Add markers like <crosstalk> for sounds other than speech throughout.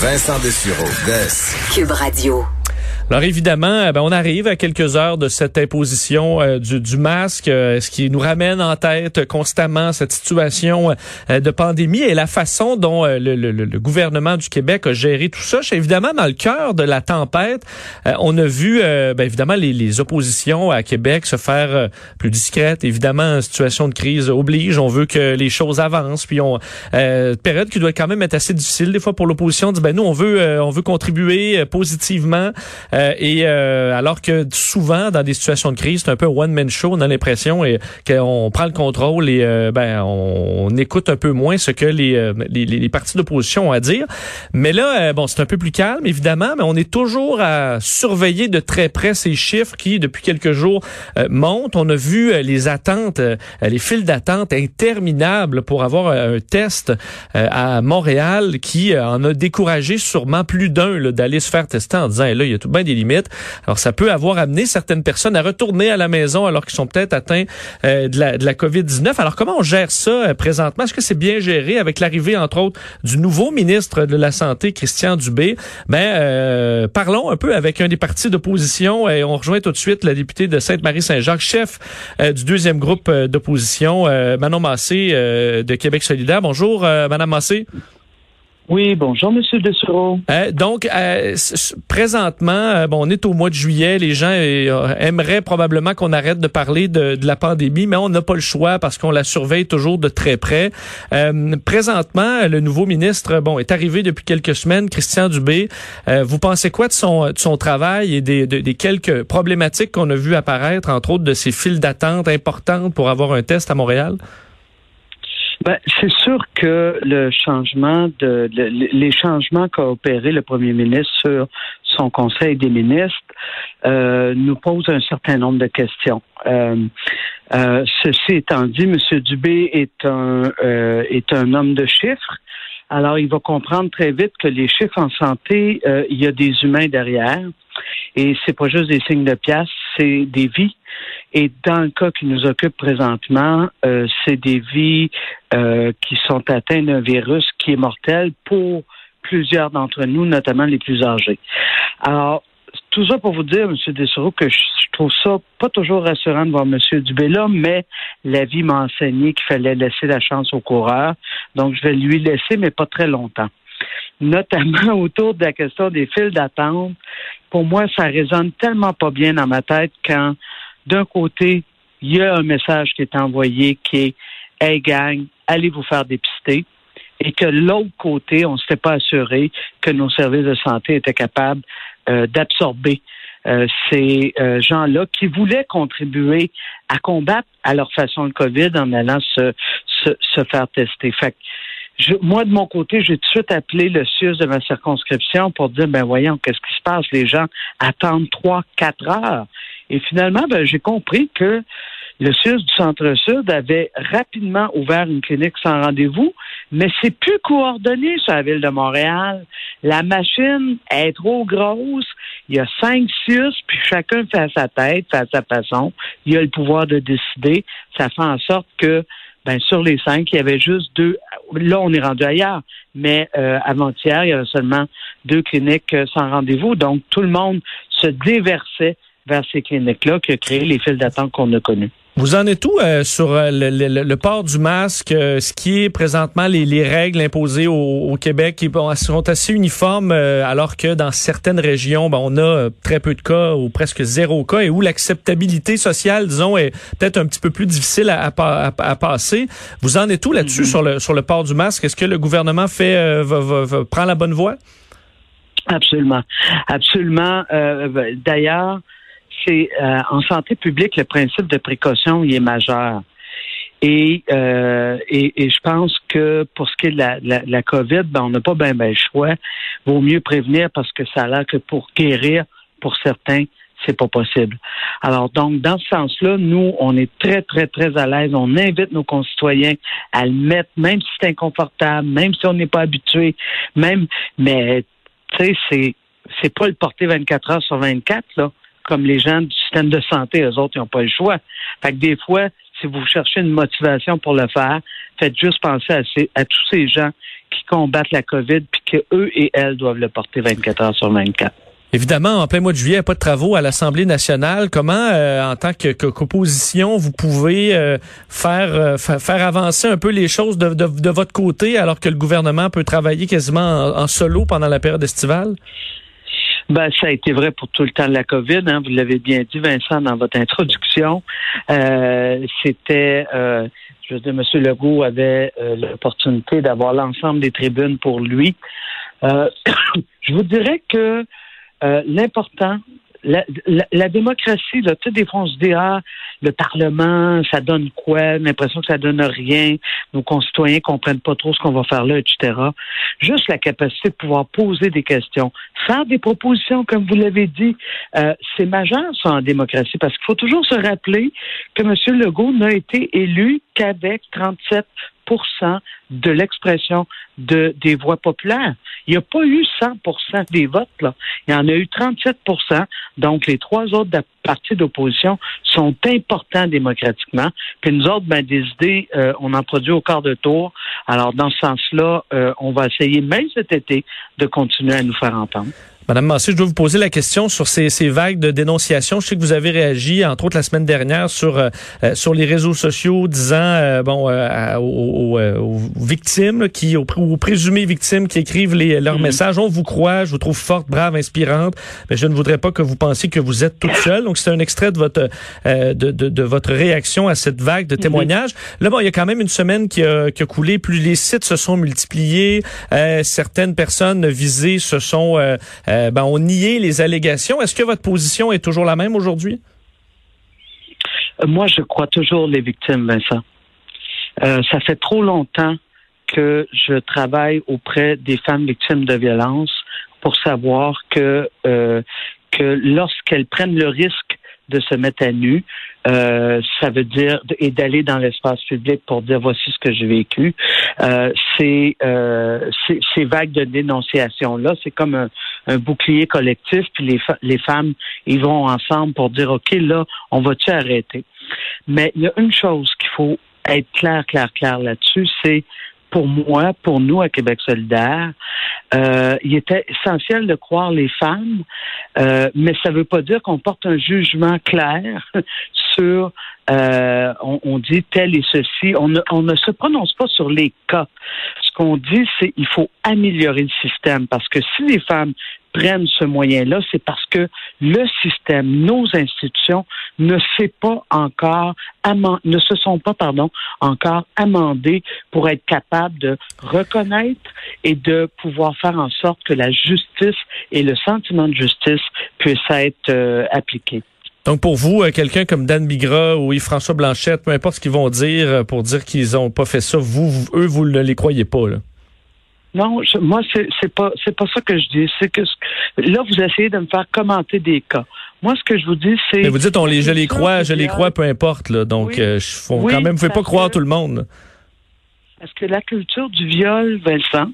Vincent Dessureau, Cube Radio. Alors évidemment, eh ben, on arrive à quelques heures de cette imposition euh, du, du, masque, euh, ce qui nous ramène en tête constamment cette situation euh, de pandémie et la façon dont le, le, le, gouvernement du Québec a géré tout ça. Évidemment, dans le cœur de la tempête, on a vu ben, évidemment les, les, oppositions à Québec se faire plus discrètes. Évidemment, une situation de crise oblige. On veut que les choses avancent. Puis on période qui doit quand même être assez difficile des fois pour l'opposition. Dit ben nous on veut on veut contribuer positivement. Euh, et euh, alors que souvent, dans des situations de crise, c'est un peu un one-man show, on a l'impression qu'on prend le contrôle et euh, ben on, écoute un peu moins ce que les, les, les partis d'opposition ont à dire. Mais là, bon, c'est un peu plus calme, évidemment, mais on est toujours à surveiller de très près ces chiffres qui, depuis quelques jours, montent. On a vu les attentes, les files d'attente interminables pour avoir un test à Montréal qui en a découragé sûrement plus d'un d'aller se faire tester en disant, là, il y a tout bien des limites. Alors, ça peut avoir amené certaines personnes à retourner à la maison alors qu'ils sont peut-être atteints euh, de la, de la COVID-19. Alors, comment on gère ça euh, présentement? Est-ce que c'est bien géré avec l'arrivée, entre autres, du nouveau ministre de la Santé, Christian Dubé? Ben, euh, parlons un peu avec un des partis d'opposition et on rejoint tout de suite la députée de Sainte-Marie-Saint-Jacques, chef du deuxième groupe d'opposition, Manon Massé de Québec solidaire. Bonjour, Madame Massé. Oui, bonjour, Monsieur Dessureau. Euh, donc, euh, présentement, euh, bon, on est au mois de juillet. Les gens aimeraient probablement qu'on arrête de parler de, la pandémie, mais on n'a pas le choix parce qu'on la surveille toujours de très près. présentement, le nouveau ministre, bon, est arrivé depuis quelques semaines, Christian Dubé. vous pensez quoi de son, de travail et des, des quelques problématiques qu'on a vues apparaître, entre autres de ces files d'attente importantes pour avoir un test à Montréal? Ben, c'est sûr que le changement de, les changements qu'a opéré le premier ministre sur son conseil des ministres euh, nous posent un certain nombre de questions. Euh, euh, ceci étant dit, M. Dubé est un est un homme de chiffres. Alors, il va comprendre très vite que les chiffres en santé, il y a des humains derrière. Et c'est pas juste des signes de pièce, c'est des vies. Et dans le cas qui nous occupe présentement, euh, c'est des vies euh, qui sont atteintes d'un virus qui est mortel pour plusieurs d'entre nous, notamment les plus âgés. Alors, tout ça pour vous dire, M. Dessereau, que je trouve ça pas toujours rassurant de voir M. Dubé là, mais la vie m'a enseigné qu'il fallait laisser la chance au coureur. Donc, je vais lui laisser, mais pas très longtemps. Notamment <laughs> autour de la question des files d'attente. Pour moi, ça résonne tellement pas bien dans ma tête quand d'un côté, il y a un message qui est envoyé qui est Hey gang, allez vous faire dépister. Et que l'autre côté, on ne s'était pas assuré que nos services de santé étaient capables euh, d'absorber euh, ces euh, gens-là qui voulaient contribuer à combattre à leur façon le COVID en allant se, se, faire tester. Fait je, moi, de mon côté, j'ai tout de suite appelé le CIUS de ma circonscription pour dire, ben voyons, qu'est-ce qui se passe? Les gens attendent trois, quatre heures. Et finalement, ben, j'ai compris que le CIUS du Centre-Sud avait rapidement ouvert une clinique sans rendez-vous, mais c'est plus coordonné sur la ville de Montréal. La machine est trop grosse. Il y a cinq CIUS, puis chacun fait à sa tête, fait à sa façon. Il a le pouvoir de décider. Ça fait en sorte que, ben, sur les cinq, il y avait juste deux. Là, on est rendu ailleurs. Mais euh, avant-hier, il y avait seulement deux cliniques euh, sans rendez-vous. Donc, tout le monde se déversait vers ces cliniques-là qui a créé les files d'attente qu'on a connues. Vous en êtes où euh, sur euh, le, port du masque, euh, ce qui est présentement les, règles imposées au, Québec qui sont assez uniformes, alors que dans certaines régions, ben, on a très peu de cas ou presque zéro cas et où l'acceptabilité sociale, disons, est peut-être un petit peu plus difficile à, passer. Vous en êtes où là-dessus mm-hmm. sur le sur le port du masque? Est-ce que le gouvernement fait prend la bonne voie? Absolument, absolument. D'ailleurs euh, en santé publique, le principe de précaution il est majeur. Et, euh, et, je pense que pour ce qui est de la, la, COVID, ben, on n'a pas bien ben le choix. Vaut mieux prévenir parce que ça a l'air que pour guérir, pour certains, c'est pas possible. Alors donc, dans ce sens-là, nous, on est très, très, très à l'aise. On invite nos concitoyens à le mettre, même si c'est inconfortable, même si on n'est pas habitué, même, mais tu sais, c'est c'est pas le porter 24 heures sur 24 là comme les gens du système de santé, eux autres, ils n'ont pas le choix. Fait que des fois, si vous cherchez une motivation pour le faire, faites juste penser à, tous ces gens qui combattent la COVID, puis que eux et elles doivent le porter 24 heures sur 24. Évidemment, en plein mois de juillet, pas de travaux à l'Assemblée nationale. Comment, euh, en tant que qu'opposition, vous pouvez euh, faire, faire avancer un peu les choses de, votre côté alors que le gouvernement peut travailler quasiment en solo pendant la période estivale? Ben, ça a été vrai pour tout le temps de la COVID. Hein. Vous l'avez bien dit, Vincent, dans votre introduction. Euh, c'était, euh, je veux dire, M. Legault avait euh, l'opportunité d'avoir l'ensemble des tribunes pour lui. <coughs> je vous dirais que l'important, la, la, démocratie, là, tu des fois, ah, le Parlement, ça donne quoi? L'impression que ça donne rien. Nos concitoyens comprennent pas trop ce qu'on va faire là, etc. Juste la capacité de pouvoir poser des questions, faire des propositions, comme vous l'avez dit, euh, c'est majeur, ça, en démocratie, parce qu'il faut toujours se rappeler que M. Legault n'a été élu qu'avec 37 de l'expression de, des voix populaires. Il n'y a pas eu 100 des votes. Là. Il y en a eu 37 Donc, les trois autres partis d'opposition sont importants démocratiquement. Puis nous autres, ben, des idées, euh, on en produit au quart de tour. Alors, dans ce sens-là, euh, on va essayer, même cet été, de continuer à nous faire entendre. Madame Massé, je dois vous poser la question sur ces, ces, vagues de dénonciation. Je sais que vous avez réagi, entre autres la semaine dernière, sur euh, euh, sur les réseaux sociaux, disant euh, bon aux, aux, victimes qui aux, aux, présumées victimes qui écrivent les, leurs mm-hmm. messages. On vous croit, je vous trouve forte, brave, inspirante, mais je ne voudrais pas que vous pensiez que vous êtes toute seule. Donc c'est un extrait de votre de, de, de, votre réaction à cette vague de mm-hmm. témoignages. Là, bon, il y a quand même une semaine qui a, qui a coulé. Plus les sites se sont multipliés, certaines personnes visées se sont euh, ben, on niait les allégations. Est-ce que votre position est toujours la même aujourd'hui? Euh, moi, je crois toujours les victimes, Vincent. Euh, ça fait trop longtemps que je travaille auprès des femmes victimes de violence pour savoir que, que lorsqu'elles prennent le risque de se mettre à nu. Euh, ça veut dire et d'aller dans l'espace public pour dire voici ce que j'ai vécu. Euh, euh, ces vagues de dénonciation là, c'est comme un, un, bouclier collectif. Puis les, les femmes, ils vont ensemble pour dire ok là, on va-tu arrêter? Mais il y a une chose qu'il faut être clair, clair, clair là-dessus, c'est pour moi, pour nous à Québec solidaire, euh, il était essentiel de croire les femmes, euh, mais ça ne veut pas dire qu'on porte un jugement clair <laughs> sur, euh, on, dit tel et ceci. On ne, on ne se prononce pas sur les cas. Ce qu'on dit, c'est qu'il faut améliorer le système parce que si les femmes prennent ce moyen-là, c'est parce que le système, nos institutions ne s'est pas encore ne se sont pas pardon encore amendées pour être capables de reconnaître et de pouvoir faire en sorte que la justice et le sentiment de justice puissent être euh, appliqués. Donc pour vous, euh, quelqu'un comme Dan Bigra ou Yves-François Blanchette, peu importe ce qu'ils vont dire euh, pour dire qu'ils ont pas fait ça, vous, eux, vous ne les croyez pas là. Non, moi c'est c'est pas c'est pas ça que je dis. C'est que là vous essayez de me faire commenter des cas. Moi ce que je vous dis c'est. Mais vous dites on les je les crois, je les crois peu importe là. Donc euh, je quand même, vous pouvez pas croire tout le monde. Parce que la culture du viol, Vincent,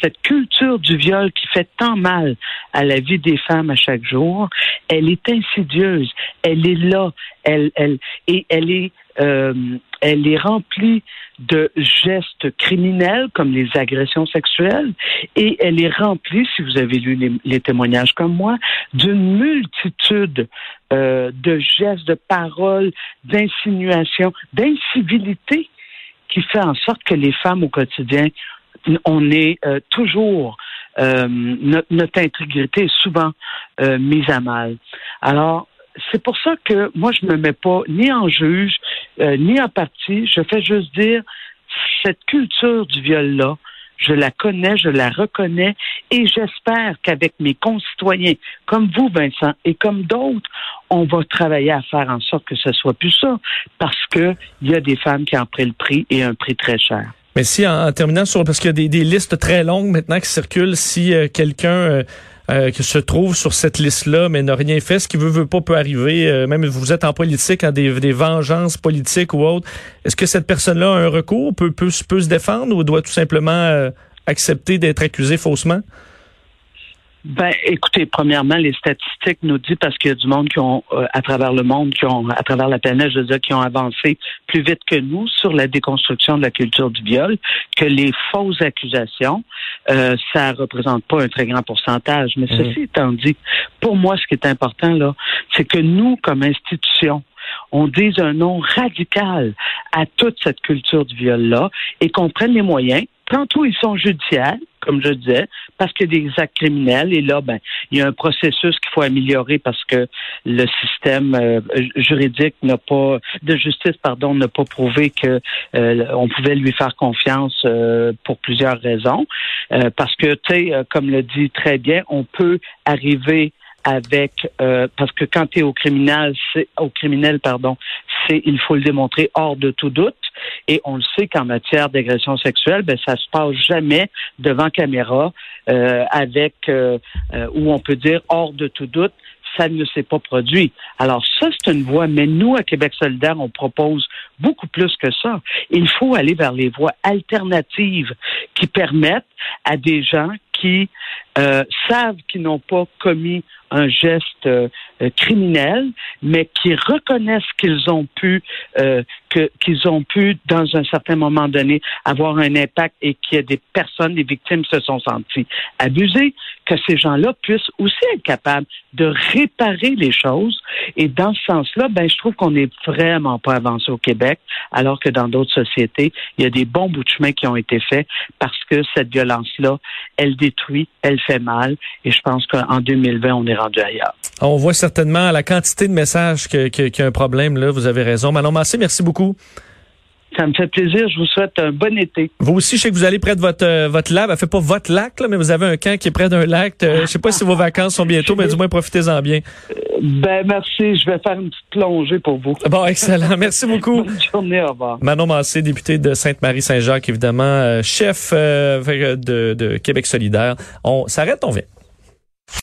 cette culture du viol qui fait tant mal à la vie des femmes à chaque jour, elle est insidieuse, elle est là, elle, elle, et elle est, euh, elle est remplie de gestes criminels comme les agressions sexuelles et elle est remplie, si vous avez lu les, témoignages comme moi, d'une multitude euh, de gestes, de paroles, d'insinuations, d'incivilité qui fait en sorte que les femmes au quotidien, on est euh, toujours notre, intégrité est souvent mise à mal. Alors, c'est pour ça que moi, je me mets pas ni en juge, euh, ni en parti. Je fais juste dire, cette culture du viol-là, je la connais, je la reconnais et j'espère qu'avec mes concitoyens, comme vous, Vincent, et comme d'autres, on va travailler à faire en sorte que ce soit plus ça, parce que il y a des femmes qui en prennent le prix et un prix très cher. Mais si, en, terminant sur, parce qu'il y a des, listes très longues maintenant qui circulent, si euh, quelqu'un euh, euh, qui se trouve sur cette liste-là, mais n'a rien fait. Ce qui veut, veut pas peut arriver. Euh, même vous êtes en politique, en des, des vengeances politiques ou autres. Est-ce que cette personne-là a un recours, peut, peut, peut se défendre ou doit tout simplement euh, accepter d'être accusé faussement? Ben, écoutez, premièrement, les statistiques nous disent parce qu'il y a du monde qui ont, euh, à travers le monde, qui ont, à travers la planète, je veux dire, qui ont avancé plus vite que nous sur la déconstruction de la culture du viol, que les fausses accusations, euh, ça représente pas un très grand pourcentage. Mais Mhm. ceci étant dit, pour moi, ce qui est important là, c'est que nous, comme institution, on dise un nom radical à toute cette culture du viol-là et qu'on prenne les moyens. Tantôt, ils sont judiciaires, comme je disais, parce qu'il y a des actes criminels. Et là, ben, il y a un processus qu'il faut améliorer parce que le système euh, juridique n'a pas, de justice, pardon, n'a pas prouvé que euh, on pouvait lui faire confiance euh, pour plusieurs raisons. Euh, parce que, tu sais, euh, comme le dit très bien, on peut arriver avec euh, parce que quand tu es au criminel, c'est au criminel, pardon, c'est il faut le démontrer hors de tout doute. Et on le sait qu'en matière d'agression sexuelle, ben ça se passe jamais devant caméra euh, avec euh, euh, où on peut dire hors de tout doute ça ne s'est pas produit. Alors ça, c'est une voie, mais nous, à Québec solidaire, on propose beaucoup plus que ça. Il faut aller vers les voies alternatives qui permettent à des gens qui euh, savent qu'ils n'ont pas commis un geste euh, euh, criminel, mais qui reconnaissent qu'ils ont pu, euh, que qu'ils ont pu dans un certain moment donné avoir un impact et qu'il y a des personnes, des victimes se sont senties abusées, que ces gens-là puissent aussi être capables de réparer les choses. Et dans ce sens-là, ben je trouve qu'on n'est vraiment pas avancé au Québec, alors que dans d'autres sociétés, il y a des bons bouts de chemin qui ont été faits parce que cette violence-là, elle détruit, elle fait mal. Et je pense qu'en 2020, on est rendu ailleurs. On voit certainement la quantité de messages qu'il y a un problème. Là, vous avez raison. Manon Massé, merci beaucoup. Ça me fait plaisir. Je vous souhaite un bon été. Vous aussi, je sais que vous allez près de votre euh, votre lac. Elle fait pas votre lac, là, mais vous avez un camp qui est près d'un lac. Euh, je sais pas si vos vacances sont bientôt, mais du moins profitez-en bien. Ben merci. Je vais faire une petite plongée pour vous. Bon, excellent. Merci beaucoup. Bonne journée. Au revoir. Manon Massé, députée de Sainte-Marie-Saint-Jacques, évidemment, euh, chef euh, de, de Québec solidaire. On s'arrête, on vient.